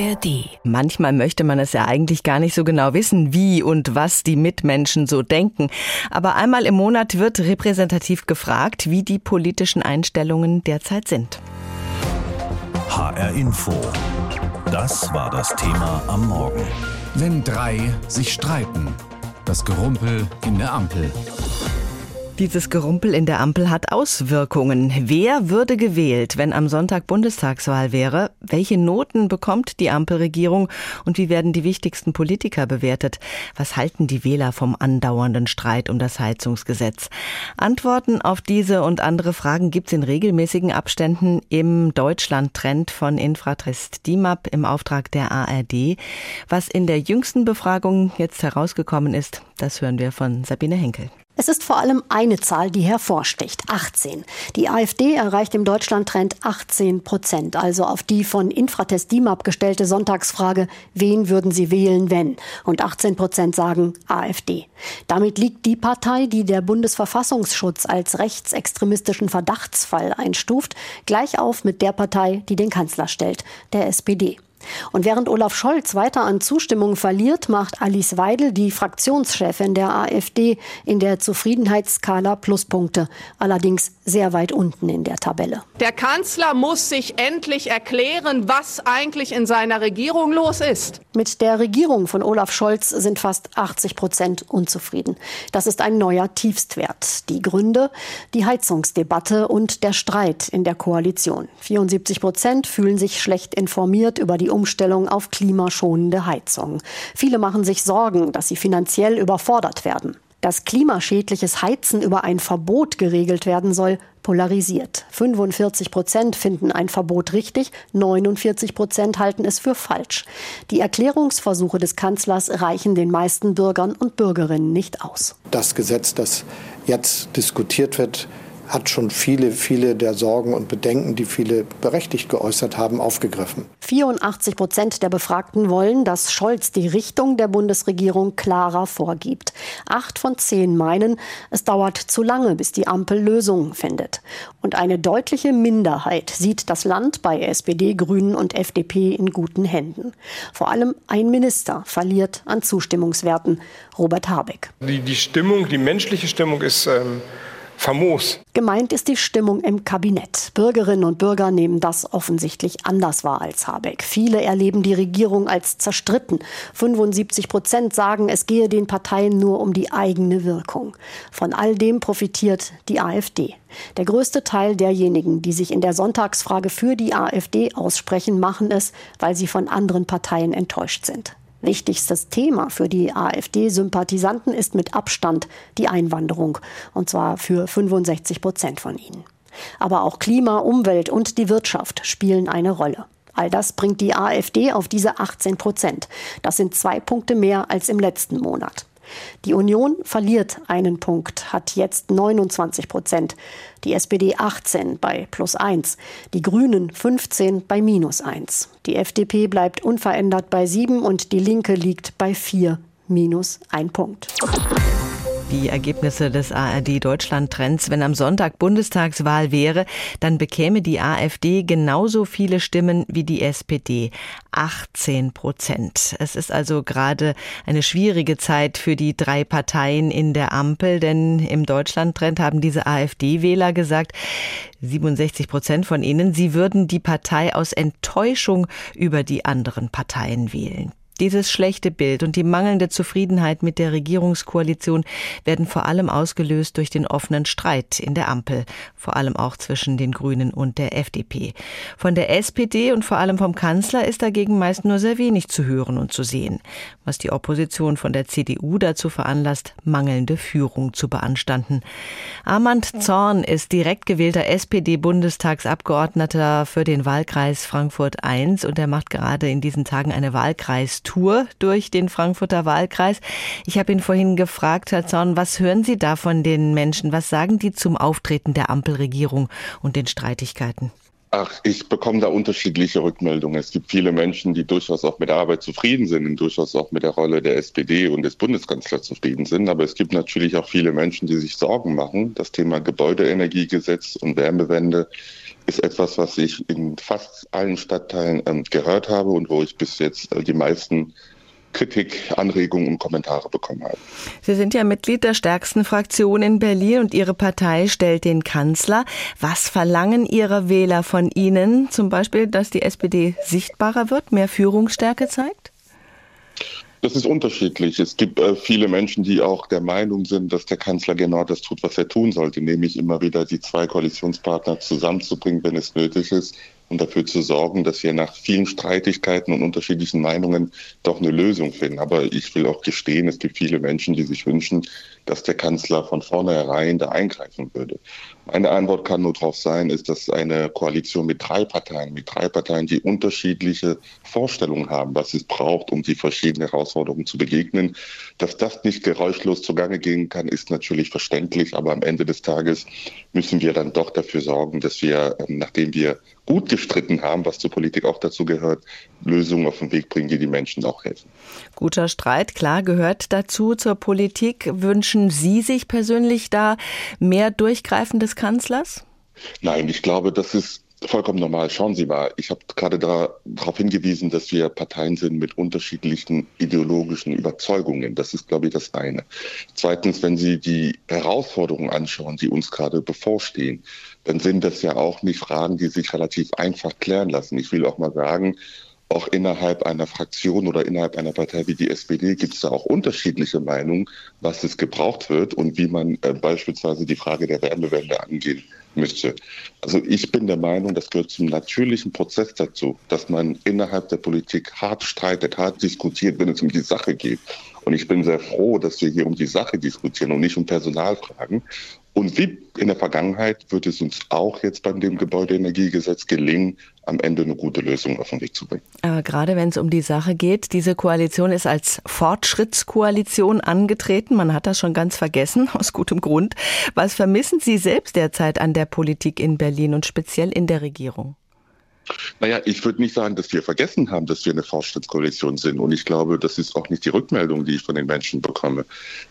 ARD. Manchmal möchte man es ja eigentlich gar nicht so genau wissen, wie und was die Mitmenschen so denken. Aber einmal im Monat wird repräsentativ gefragt, wie die politischen Einstellungen derzeit sind. HR Info. Das war das Thema am Morgen. Wenn drei sich streiten. Das Gerumpel in der Ampel. Dieses Gerumpel in der Ampel hat Auswirkungen. Wer würde gewählt, wenn am Sonntag Bundestagswahl wäre? Welche Noten bekommt die Ampelregierung und wie werden die wichtigsten Politiker bewertet? Was halten die Wähler vom andauernden Streit um das Heizungsgesetz? Antworten auf diese und andere Fragen gibt es in regelmäßigen Abständen im Deutschland-Trend von Infratest DIMAP im Auftrag der ARD. Was in der jüngsten Befragung jetzt herausgekommen ist, das hören wir von Sabine Henkel. Es ist vor allem eine Zahl, die hervorsticht, 18. Die AfD erreicht im Deutschlandtrend 18 Prozent, also auf die von Infratest DIMAP gestellte Sonntagsfrage, wen würden Sie wählen, wenn? Und 18 Prozent sagen AfD. Damit liegt die Partei, die der Bundesverfassungsschutz als rechtsextremistischen Verdachtsfall einstuft, gleich auf mit der Partei, die den Kanzler stellt, der SPD. Und während Olaf Scholz weiter an Zustimmung verliert, macht Alice Weidel, die Fraktionschefin der AfD, in der Zufriedenheitsskala Pluspunkte, allerdings sehr weit unten in der Tabelle. Der Kanzler muss sich endlich erklären, was eigentlich in seiner Regierung los ist. Mit der Regierung von Olaf Scholz sind fast 80 Prozent unzufrieden. Das ist ein neuer Tiefstwert. Die Gründe? Die Heizungsdebatte und der Streit in der Koalition. 74 Prozent fühlen sich schlecht informiert über die Umstellung auf klimaschonende Heizung. Viele machen sich Sorgen, dass sie finanziell überfordert werden. Dass klimaschädliches Heizen über ein Verbot geregelt werden soll, polarisiert. 45 Prozent finden ein Verbot richtig, 49 Prozent halten es für falsch. Die Erklärungsversuche des Kanzlers reichen den meisten Bürgern und Bürgerinnen nicht aus. Das Gesetz, das jetzt diskutiert wird, hat schon viele, viele der Sorgen und Bedenken, die viele berechtigt geäußert haben, aufgegriffen. 84 Prozent der Befragten wollen, dass Scholz die Richtung der Bundesregierung klarer vorgibt. Acht von zehn meinen, es dauert zu lange, bis die Ampel Lösungen findet. Und eine deutliche Minderheit sieht das Land bei SPD, Grünen und FDP in guten Händen. Vor allem ein Minister verliert an Zustimmungswerten, Robert Habeck. Die, die Stimmung, die menschliche Stimmung ist ähm famos. Gemeint ist die Stimmung im Kabinett. Bürgerinnen und Bürger nehmen das offensichtlich anders wahr als Habeck. Viele erleben die Regierung als zerstritten. 75 Prozent sagen, es gehe den Parteien nur um die eigene Wirkung. Von all dem profitiert die AfD. Der größte Teil derjenigen, die sich in der Sonntagsfrage für die AfD aussprechen, machen es, weil sie von anderen Parteien enttäuscht sind. Wichtigstes Thema für die AfD-Sympathisanten ist mit Abstand die Einwanderung, und zwar für 65 Prozent von ihnen. Aber auch Klima, Umwelt und die Wirtschaft spielen eine Rolle. All das bringt die AfD auf diese 18 Prozent. Das sind zwei Punkte mehr als im letzten Monat. Die Union verliert einen Punkt, hat jetzt 29 Prozent. Die SPD 18 bei plus 1. Die Grünen 15 bei minus 1. Die FDP bleibt unverändert bei 7 und die Linke liegt bei 4 minus 1 Punkt die Ergebnisse des ARD-Deutschland-Trends. Wenn am Sonntag Bundestagswahl wäre, dann bekäme die AfD genauso viele Stimmen wie die SPD. 18 Prozent. Es ist also gerade eine schwierige Zeit für die drei Parteien in der Ampel, denn im Deutschland-Trend haben diese AfD-Wähler gesagt, 67 Prozent von ihnen, sie würden die Partei aus Enttäuschung über die anderen Parteien wählen. Dieses schlechte Bild und die mangelnde Zufriedenheit mit der Regierungskoalition werden vor allem ausgelöst durch den offenen Streit in der Ampel, vor allem auch zwischen den Grünen und der FDP. Von der SPD und vor allem vom Kanzler ist dagegen meist nur sehr wenig zu hören und zu sehen, was die Opposition von der CDU dazu veranlasst, mangelnde Führung zu beanstanden. Armand Zorn ist direkt gewählter SPD-Bundestagsabgeordneter für den Wahlkreis Frankfurt I und er macht gerade in diesen Tagen eine Wahlkreis Tour durch den Frankfurter Wahlkreis. Ich habe ihn vorhin gefragt, Herr Zorn, was hören Sie da von den Menschen? Was sagen die zum Auftreten der Ampelregierung und den Streitigkeiten? Ach, ich bekomme da unterschiedliche Rückmeldungen. Es gibt viele Menschen, die durchaus auch mit der Arbeit zufrieden sind und durchaus auch mit der Rolle der SPD und des Bundeskanzlers zufrieden sind. Aber es gibt natürlich auch viele Menschen, die sich Sorgen machen. Das Thema Gebäudeenergiegesetz und Wärmewende ist etwas, was ich in fast allen Stadtteilen ähm, gehört habe und wo ich bis jetzt äh, die meisten Kritik, Anregungen und Kommentare bekommen habe. Sie sind ja Mitglied der stärksten Fraktion in Berlin und Ihre Partei stellt den Kanzler. Was verlangen Ihre Wähler von Ihnen? Zum Beispiel, dass die SPD sichtbarer wird, mehr Führungsstärke zeigt? Das ist unterschiedlich. Es gibt äh, viele Menschen, die auch der Meinung sind, dass der Kanzler genau das tut, was er tun sollte, nämlich immer wieder die zwei Koalitionspartner zusammenzubringen, wenn es nötig ist, und dafür zu sorgen, dass wir nach vielen Streitigkeiten und unterschiedlichen Meinungen doch eine Lösung finden. Aber ich will auch gestehen, es gibt viele Menschen, die sich wünschen, dass der Kanzler von vornherein da eingreifen würde. Meine Antwort kann nur darauf sein, ist, dass eine Koalition mit drei Parteien, mit drei Parteien, die unterschiedliche Vorstellungen haben, was es braucht, um die verschiedenen Herausforderungen zu begegnen, dass das nicht geräuschlos zugange gehen kann, ist natürlich verständlich. Aber am Ende des Tages müssen wir dann doch dafür sorgen, dass wir, ähm, nachdem wir gut gestritten haben, was zur Politik auch dazu gehört, Lösungen auf den Weg bringen, die die Menschen auch helfen. Guter Streit, klar, gehört dazu zur Politik. Wünschen Sie sich persönlich da mehr Durchgreifen des Kanzlers? Nein, ich glaube, das ist vollkommen normal. Schauen Sie mal, ich habe gerade darauf hingewiesen, dass wir Parteien sind mit unterschiedlichen ideologischen Überzeugungen. Das ist, glaube ich, das eine. Zweitens, wenn Sie die Herausforderungen anschauen, die uns gerade bevorstehen, dann sind das ja auch nicht Fragen, die sich relativ einfach klären lassen. Ich will auch mal sagen, auch innerhalb einer Fraktion oder innerhalb einer Partei wie die SPD gibt es da auch unterschiedliche Meinungen, was es gebraucht wird und wie man äh, beispielsweise die Frage der Wärmewende angehen müsste. Also ich bin der Meinung, das gehört zum natürlichen Prozess dazu, dass man innerhalb der Politik hart streitet, hart diskutiert, wenn es um die Sache geht. Und ich bin sehr froh, dass wir hier um die Sache diskutieren und nicht um Personalfragen. Und wie in der Vergangenheit wird es uns auch jetzt beim dem Gebäudeenergiegesetz gelingen, am Ende eine gute Lösung auf den Weg zu bringen. Aber gerade wenn es um die Sache geht, diese Koalition ist als Fortschrittskoalition angetreten. Man hat das schon ganz vergessen, aus gutem Grund. Was vermissen Sie selbst derzeit an der Politik in Berlin und speziell in der Regierung? Naja, ich würde nicht sagen, dass wir vergessen haben, dass wir eine Fortschrittskoalition sind. Und ich glaube, das ist auch nicht die Rückmeldung, die ich von den Menschen bekomme.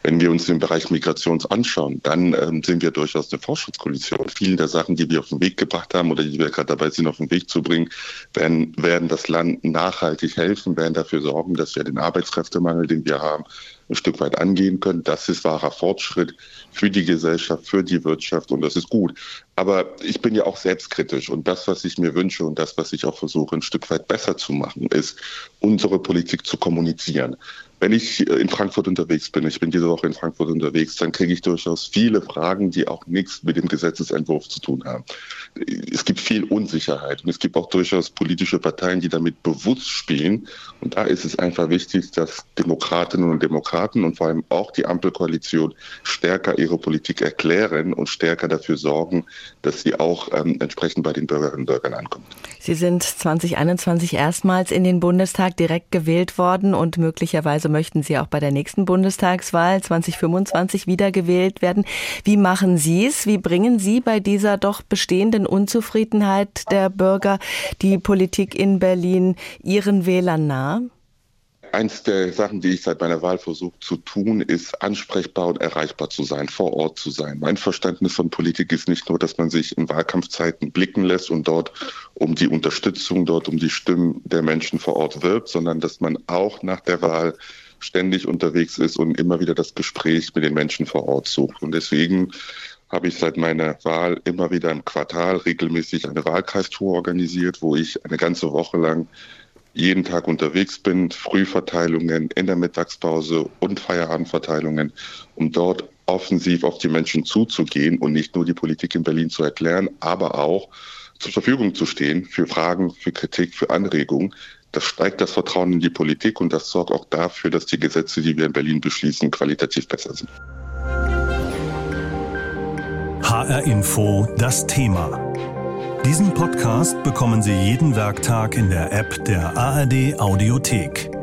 Wenn wir uns den Bereich Migration anschauen, dann ähm, sind wir durchaus eine Fortschrittskoalition. Viele der Sachen, die wir auf den Weg gebracht haben oder die wir gerade dabei sind, auf den Weg zu bringen, werden, werden das Land nachhaltig helfen, werden dafür sorgen, dass wir den Arbeitskräftemangel, den wir haben, ein Stück weit angehen können. Das ist wahrer Fortschritt für die Gesellschaft, für die Wirtschaft und das ist gut. Aber ich bin ja auch selbstkritisch und das, was ich mir wünsche und das, was ich auch versuche, ein Stück weit besser zu machen, ist, unsere Politik zu kommunizieren. Wenn ich in Frankfurt unterwegs bin, ich bin diese Woche in Frankfurt unterwegs, dann kriege ich durchaus viele Fragen, die auch nichts mit dem Gesetzesentwurf zu tun haben. Es gibt viel Unsicherheit und es gibt auch durchaus politische Parteien, die damit bewusst spielen. Und da ist es einfach wichtig, dass Demokratinnen und Demokraten und vor allem auch die Ampelkoalition stärker ihre Politik erklären und stärker dafür sorgen, dass sie auch ähm, entsprechend bei den Bürgerinnen und Bürgern ankommt. Sie sind 2021 erstmals in den Bundestag direkt gewählt worden und möglicherweise möchten Sie auch bei der nächsten Bundestagswahl 2025 wiedergewählt werden. Wie machen Sie es? Wie bringen Sie bei dieser doch bestehenden Unzufriedenheit der Bürger die Politik in Berlin Ihren Wählern nahe? Eins der Sachen, die ich seit meiner Wahl versuche zu tun, ist ansprechbar und erreichbar zu sein, vor Ort zu sein. Mein Verständnis von Politik ist nicht nur, dass man sich in Wahlkampfzeiten blicken lässt und dort um die Unterstützung, dort um die Stimmen der Menschen vor Ort wirbt, sondern dass man auch nach der Wahl ständig unterwegs ist und immer wieder das Gespräch mit den Menschen vor Ort sucht. Und deswegen habe ich seit meiner Wahl immer wieder im Quartal regelmäßig eine Wahlkreistour organisiert, wo ich eine ganze Woche lang jeden Tag unterwegs bin, Frühverteilungen in der Mittagspause und Feierabendverteilungen, um dort offensiv auf die Menschen zuzugehen und nicht nur die Politik in Berlin zu erklären, aber auch zur Verfügung zu stehen für Fragen, für Kritik, für Anregungen. Das steigt das Vertrauen in die Politik und das sorgt auch dafür, dass die Gesetze, die wir in Berlin beschließen, qualitativ besser sind. HR Info, das Thema. Diesen Podcast bekommen Sie jeden Werktag in der App der ARD Audiothek.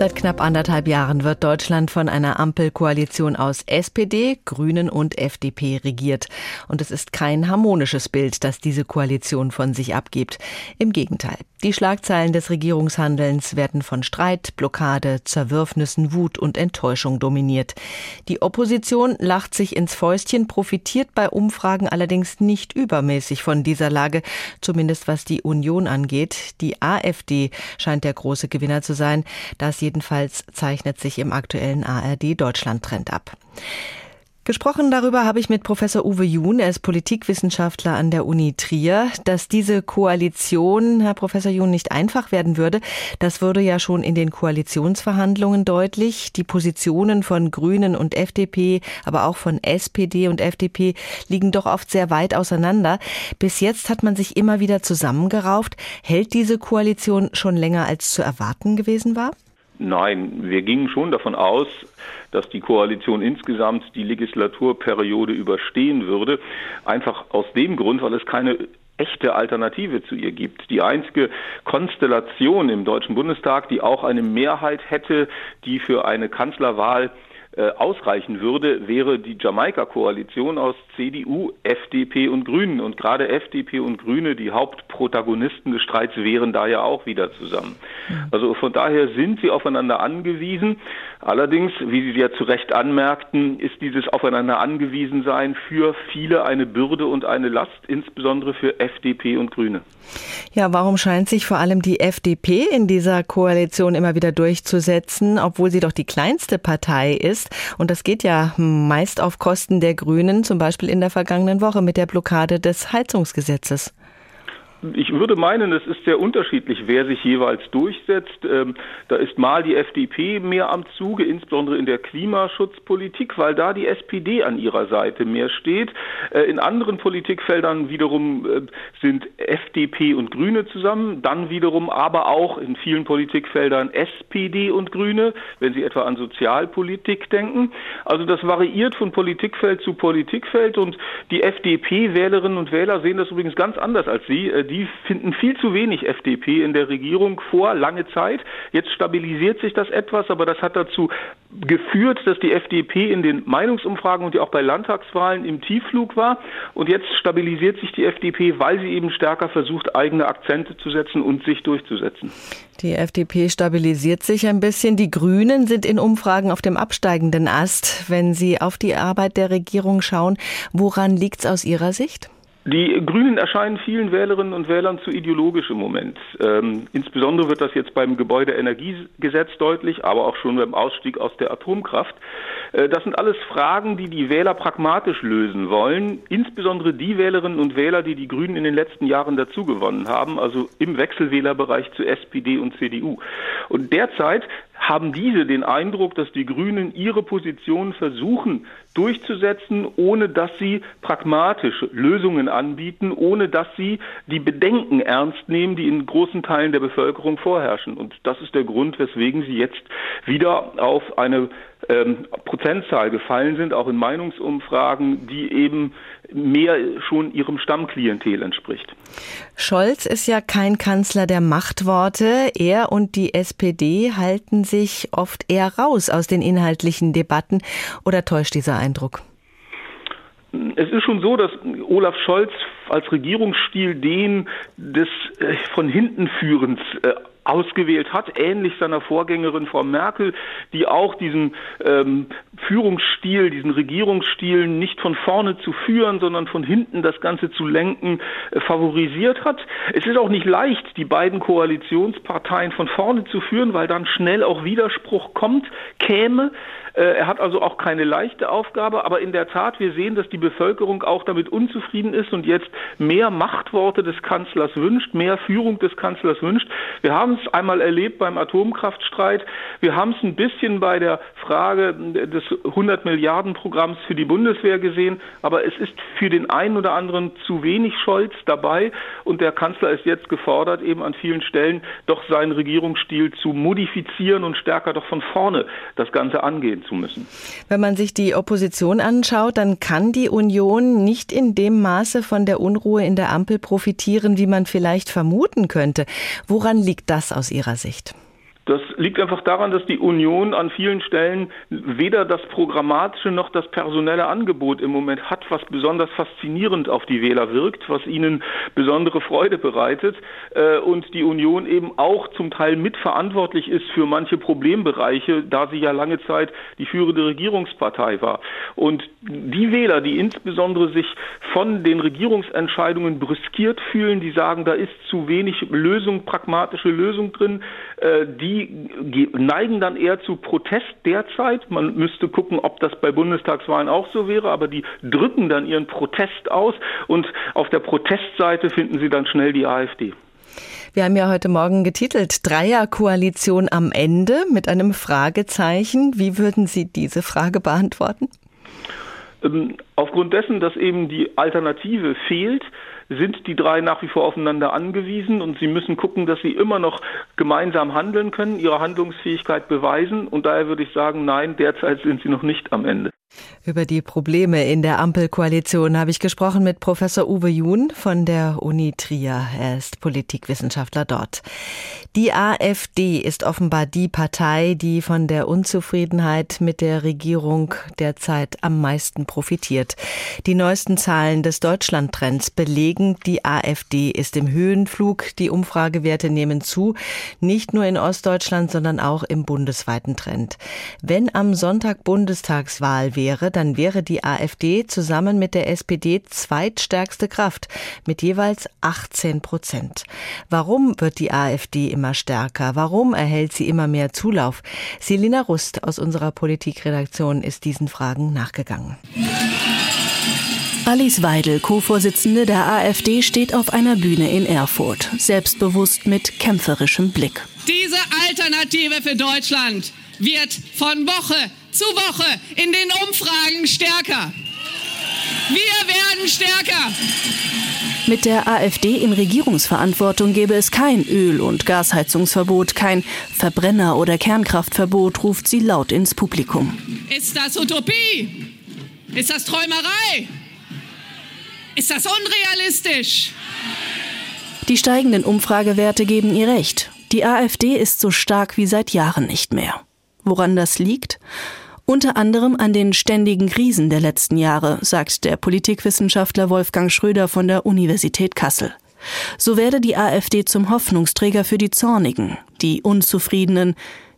Seit knapp anderthalb Jahren wird Deutschland von einer Ampelkoalition aus SPD, Grünen und FDP regiert. Und es ist kein harmonisches Bild, das diese Koalition von sich abgibt. Im Gegenteil. Die Schlagzeilen des Regierungshandelns werden von Streit, Blockade, Zerwürfnissen, Wut und Enttäuschung dominiert. Die Opposition lacht sich ins Fäustchen, profitiert bei Umfragen allerdings nicht übermäßig von dieser Lage, zumindest was die Union angeht. Die AfD scheint der große Gewinner zu sein. Das jedenfalls zeichnet sich im aktuellen ARD Deutschland Trend ab. Gesprochen darüber habe ich mit Professor Uwe Jun, er ist Politikwissenschaftler an der Uni Trier, dass diese Koalition, Herr Professor Jun, nicht einfach werden würde. Das wurde ja schon in den Koalitionsverhandlungen deutlich. Die Positionen von Grünen und FDP, aber auch von SPD und FDP liegen doch oft sehr weit auseinander. Bis jetzt hat man sich immer wieder zusammengerauft. Hält diese Koalition schon länger als zu erwarten gewesen war? Nein, wir gingen schon davon aus, dass die Koalition insgesamt die Legislaturperiode überstehen würde. Einfach aus dem Grund, weil es keine echte Alternative zu ihr gibt. Die einzige Konstellation im Deutschen Bundestag, die auch eine Mehrheit hätte, die für eine Kanzlerwahl ausreichen würde, wäre die Jamaika-Koalition aus CDU, FDP und Grünen. Und gerade FDP und Grüne, die Hauptprotagonisten des Streits, wären da ja auch wieder zusammen. Also von daher sind sie aufeinander angewiesen. Allerdings, wie Sie ja zu Recht anmerkten, ist dieses Aufeinander angewiesen sein für viele eine Bürde und eine Last, insbesondere für FDP und Grüne. Ja, warum scheint sich vor allem die FDP in dieser Koalition immer wieder durchzusetzen, obwohl sie doch die kleinste Partei ist? Und das geht ja meist auf Kosten der Grünen, zum Beispiel in der vergangenen Woche mit der Blockade des Heizungsgesetzes. Ich würde meinen, es ist sehr unterschiedlich, wer sich jeweils durchsetzt. Ähm, da ist mal die FDP mehr am Zuge, insbesondere in der Klimaschutzpolitik, weil da die SPD an ihrer Seite mehr steht. Äh, in anderen Politikfeldern wiederum äh, sind FDP und Grüne zusammen, dann wiederum aber auch in vielen Politikfeldern SPD und Grüne, wenn Sie etwa an Sozialpolitik denken. Also das variiert von Politikfeld zu Politikfeld und die FDP-Wählerinnen und Wähler sehen das übrigens ganz anders als Sie äh, die finden viel zu wenig FDP in der Regierung vor, lange Zeit. Jetzt stabilisiert sich das etwas, aber das hat dazu geführt, dass die FDP in den Meinungsumfragen und ja auch bei Landtagswahlen im Tiefflug war. Und jetzt stabilisiert sich die FDP, weil sie eben stärker versucht, eigene Akzente zu setzen und sich durchzusetzen. Die FDP stabilisiert sich ein bisschen. Die Grünen sind in Umfragen auf dem absteigenden Ast. Wenn Sie auf die Arbeit der Regierung schauen, woran liegt es aus Ihrer Sicht? Die Grünen erscheinen vielen Wählerinnen und Wählern zu ideologisch im Moment. Ähm, insbesondere wird das jetzt beim Gebäudeenergiegesetz deutlich, aber auch schon beim Ausstieg aus der Atomkraft. Äh, das sind alles Fragen, die die Wähler pragmatisch lösen wollen. Insbesondere die Wählerinnen und Wähler, die die Grünen in den letzten Jahren dazugewonnen haben, also im Wechselwählerbereich zu SPD und CDU. Und derzeit haben diese den Eindruck, dass die Grünen ihre Position versuchen durchzusetzen, ohne dass sie pragmatische Lösungen anbieten, ohne dass sie die Bedenken ernst nehmen, die in großen Teilen der Bevölkerung vorherrschen. Und das ist der Grund, weswegen sie jetzt wieder auf eine ähm, Prozentzahl gefallen sind, auch in Meinungsumfragen, die eben mehr schon ihrem Stammklientel entspricht. Scholz ist ja kein Kanzler der Machtworte. Er und die SPD halten sich oft eher raus aus den inhaltlichen Debatten. Oder täuscht dieser Eindruck? Es ist schon so, dass Olaf Scholz als Regierungsstil den des äh, von hinten führens äh, ausgewählt hat, ähnlich seiner Vorgängerin Frau Merkel, die auch diesen ähm, Führungsstil, diesen Regierungsstil nicht von vorne zu führen, sondern von hinten das Ganze zu lenken, äh, favorisiert hat. Es ist auch nicht leicht, die beiden Koalitionsparteien von vorne zu führen, weil dann schnell auch Widerspruch kommt, käme. Äh, er hat also auch keine leichte Aufgabe, aber in der Tat, wir sehen, dass die Bevölkerung auch damit unzufrieden ist und jetzt mehr Machtworte des Kanzlers wünscht, mehr Führung des Kanzlers wünscht. Wir haben es einmal erlebt beim Atomkraftstreit, wir haben es ein bisschen bei der Frage des 100 Milliarden Programms für die Bundeswehr gesehen, aber es ist für den einen oder anderen zu wenig Scholz dabei und der Kanzler ist jetzt gefordert, eben an vielen Stellen doch seinen Regierungsstil zu modifizieren und stärker doch von vorne das Ganze angehen zu müssen. Wenn man sich die Opposition anschaut, dann kann die Union nicht in dem Maße von der Unruhe in der Ampel profitieren, wie man vielleicht vermuten könnte. Woran liegt das aus Ihrer Sicht? Das liegt einfach daran, dass die Union an vielen Stellen weder das programmatische noch das personelle Angebot im Moment hat, was besonders faszinierend auf die Wähler wirkt, was ihnen besondere Freude bereitet äh, und die Union eben auch zum Teil mitverantwortlich ist für manche Problembereiche, da sie ja lange Zeit die führende Regierungspartei war. Und die Wähler, die insbesondere sich von den Regierungsentscheidungen brüskiert fühlen, die sagen, da ist zu wenig Lösung, pragmatische Lösung drin, äh, die neigen dann eher zu Protest derzeit. Man müsste gucken, ob das bei Bundestagswahlen auch so wäre, aber die drücken dann ihren Protest aus und auf der Protestseite finden sie dann schnell die AfD. Wir haben ja heute Morgen getitelt Dreierkoalition am Ende mit einem Fragezeichen. Wie würden Sie diese Frage beantworten? Ähm, aufgrund dessen, dass eben die Alternative fehlt, sind die drei nach wie vor aufeinander angewiesen und sie müssen gucken, dass sie immer noch gemeinsam handeln können, ihre Handlungsfähigkeit beweisen. Und daher würde ich sagen, nein, derzeit sind sie noch nicht am Ende. Über die Probleme in der Ampelkoalition habe ich gesprochen mit Professor Uwe Jun von der Uni Trier. Er ist Politikwissenschaftler dort. Die AfD ist offenbar die Partei, die von der Unzufriedenheit mit der Regierung derzeit am meisten profitiert. Die neuesten Zahlen des Deutschlandtrends belegen, die AfD ist im Höhenflug. Die Umfragewerte nehmen zu, nicht nur in Ostdeutschland, sondern auch im bundesweiten Trend. Wenn am Sonntag Bundestagswahl wäre, dann wäre die AfD zusammen mit der SPD zweitstärkste Kraft mit jeweils 18 Prozent. Warum wird die AfD immer stärker? Warum erhält sie immer mehr Zulauf? Selina Rust aus unserer Politikredaktion ist diesen Fragen nachgegangen. Alice Weidel, Co-Vorsitzende der AfD, steht auf einer Bühne in Erfurt, selbstbewusst mit kämpferischem Blick. Diese Alternative für Deutschland wird von Woche zu Woche in den Umfragen stärker. Wir werden stärker. Mit der AfD in Regierungsverantwortung gäbe es kein Öl- und Gasheizungsverbot, kein Verbrenner- oder Kernkraftverbot, ruft sie laut ins Publikum. Ist das Utopie? Ist das Träumerei? Ist das unrealistisch? Die steigenden Umfragewerte geben ihr recht. Die AfD ist so stark wie seit Jahren nicht mehr. Woran das liegt? Unter anderem an den ständigen Krisen der letzten Jahre, sagt der Politikwissenschaftler Wolfgang Schröder von der Universität Kassel. So werde die AfD zum Hoffnungsträger für die Zornigen, die Unzufriedenen,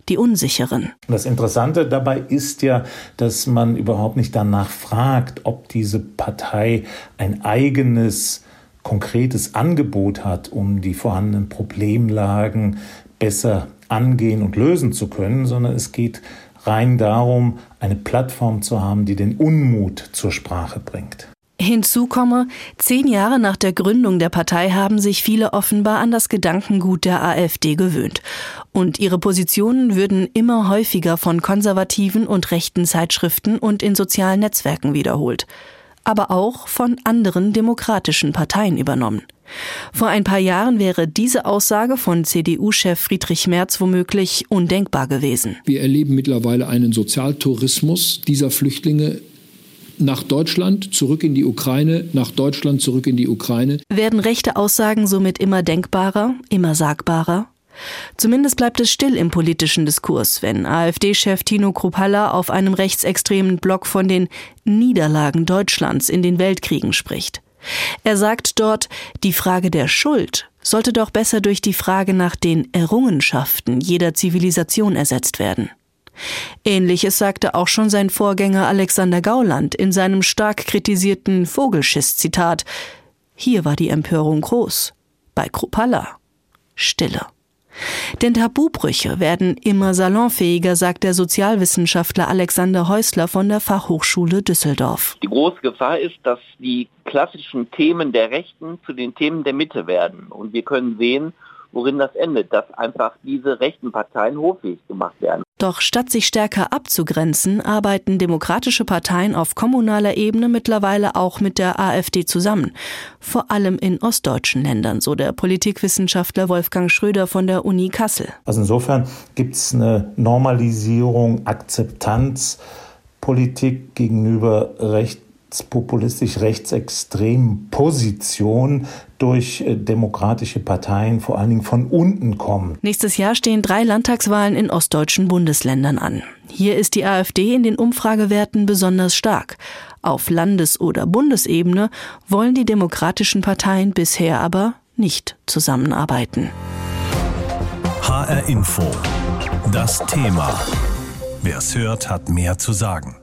die Unsicheren. Das Interessante dabei ist ja, dass man überhaupt nicht danach fragt, ob diese Partei ein eigenes konkretes Angebot hat, um die vorhandenen Problemlagen besser angehen und lösen zu können, sondern es geht rein darum, eine Plattform zu haben, die den Unmut zur Sprache bringt. Hinzu komme, zehn Jahre nach der Gründung der Partei haben sich viele offenbar an das Gedankengut der AfD gewöhnt. Und ihre Positionen würden immer häufiger von konservativen und rechten Zeitschriften und in sozialen Netzwerken wiederholt. Aber auch von anderen demokratischen Parteien übernommen. Vor ein paar Jahren wäre diese Aussage von CDU-Chef Friedrich Merz womöglich undenkbar gewesen. Wir erleben mittlerweile einen Sozialtourismus dieser Flüchtlinge nach Deutschland, zurück in die Ukraine, nach Deutschland, zurück in die Ukraine. Werden rechte Aussagen somit immer denkbarer, immer sagbarer? Zumindest bleibt es still im politischen Diskurs, wenn AfD-Chef Tino Kruppalla auf einem rechtsextremen Blog von den Niederlagen Deutschlands in den Weltkriegen spricht. Er sagt dort, die Frage der Schuld sollte doch besser durch die Frage nach den Errungenschaften jeder Zivilisation ersetzt werden. Ähnliches sagte auch schon sein Vorgänger Alexander Gauland in seinem stark kritisierten Vogelschiss-Zitat. Hier war die Empörung groß. Bei Krupalla Stille. Denn Tabubrüche werden immer salonfähiger, sagt der Sozialwissenschaftler Alexander Häusler von der Fachhochschule Düsseldorf. Die große Gefahr ist, dass die klassischen Themen der Rechten zu den Themen der Mitte werden. Und wir können sehen, worin das endet, dass einfach diese rechten Parteien hoffähig gemacht werden. Doch statt sich stärker abzugrenzen, arbeiten demokratische Parteien auf kommunaler Ebene mittlerweile auch mit der AfD zusammen. Vor allem in ostdeutschen Ländern, so der Politikwissenschaftler Wolfgang Schröder von der Uni Kassel. Also insofern gibt es eine Normalisierung, Akzeptanz, Politik gegenüber recht rechtspopulistisch, rechtsextremen Position durch äh, demokratische Parteien vor allen Dingen von unten kommen. Nächstes Jahr stehen drei Landtagswahlen in ostdeutschen Bundesländern an. Hier ist die AfD in den Umfragewerten besonders stark. Auf Landes- oder Bundesebene wollen die demokratischen Parteien bisher aber nicht zusammenarbeiten. HR Info. Das Thema. Wer es hört, hat mehr zu sagen.